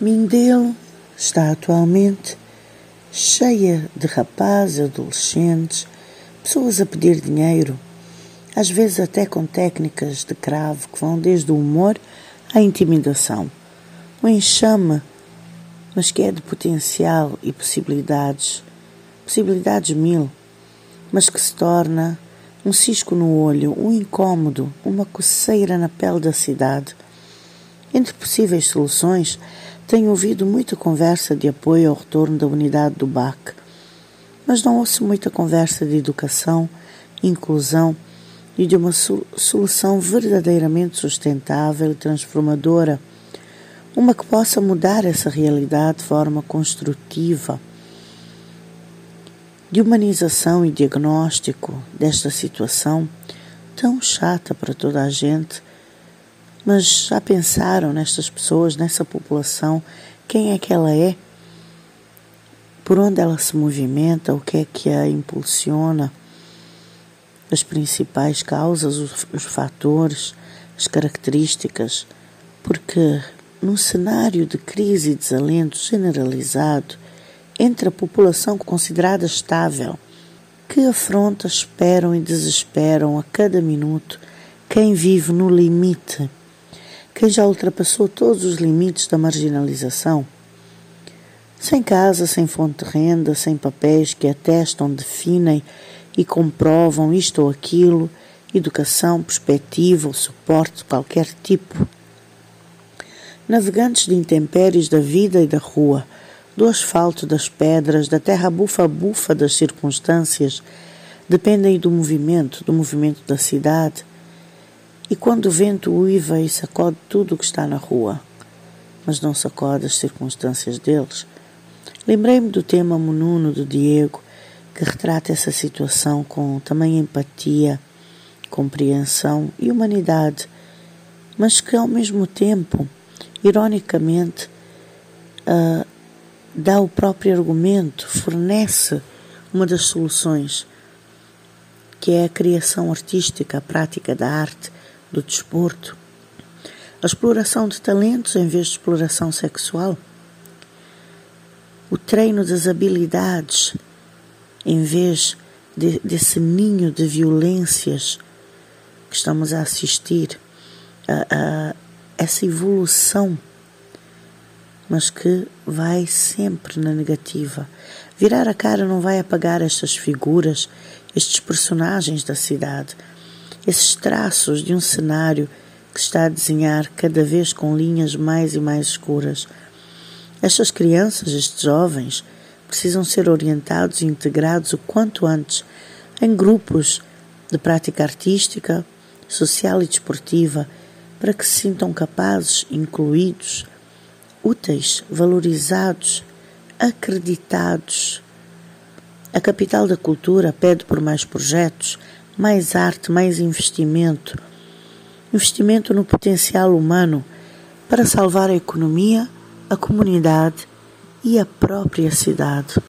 Mindelo está atualmente cheia de rapazes, adolescentes, pessoas a pedir dinheiro, às vezes até com técnicas de cravo que vão desde o humor à intimidação. O enxame, mas que é de potencial e possibilidades, possibilidades mil, mas que se torna um cisco no olho, um incômodo, uma coceira na pele da cidade. Entre possíveis soluções, tenho ouvido muita conversa de apoio ao retorno da unidade do BAC, mas não ouço muita conversa de educação, inclusão e de uma solução verdadeiramente sustentável e transformadora, uma que possa mudar essa realidade de forma construtiva, de humanização e diagnóstico desta situação tão chata para toda a gente mas já pensaram nestas pessoas, nessa população, quem é que ela é? Por onde ela se movimenta? O que é que a impulsiona? As principais causas, os, fatores, as características? Porque num cenário de crise e desalento generalizado entre a população considerada estável, que afronta, esperam e desesperam a cada minuto quem vive no limite quem já ultrapassou todos os limites da marginalização? Sem casa, sem fonte de renda, sem papéis que atestam, definem e comprovam isto ou aquilo, educação, perspectiva ou suporte de qualquer tipo. Navegantes de intempéries da vida e da rua, do asfalto, das pedras, da terra bufa-bufa das circunstâncias, dependem do movimento, do movimento da cidade, e quando o vento uiva e sacode tudo o que está na rua, mas não sacode as circunstâncias deles, lembrei-me do tema Monuno do Diego, que retrata essa situação com tamanha empatia, compreensão e humanidade, mas que ao mesmo tempo, ironicamente, uh, dá o próprio argumento, fornece uma das soluções, que é a criação artística, a prática da arte do desporto, a exploração de talentos em vez de exploração sexual, o treino das habilidades em vez de, desse ninho de violências que estamos a assistir, a, a essa evolução, mas que vai sempre na negativa. Virar a cara não vai apagar estas figuras, estes personagens da cidade esses traços de um cenário que está a desenhar cada vez com linhas mais e mais escuras. Estas crianças, estes jovens, precisam ser orientados e integrados o quanto antes em grupos de prática artística, social e desportiva, para que se sintam capazes, incluídos, úteis, valorizados, acreditados. A capital da cultura pede por mais projetos, mais arte, mais investimento. Investimento no potencial humano para salvar a economia, a comunidade e a própria cidade.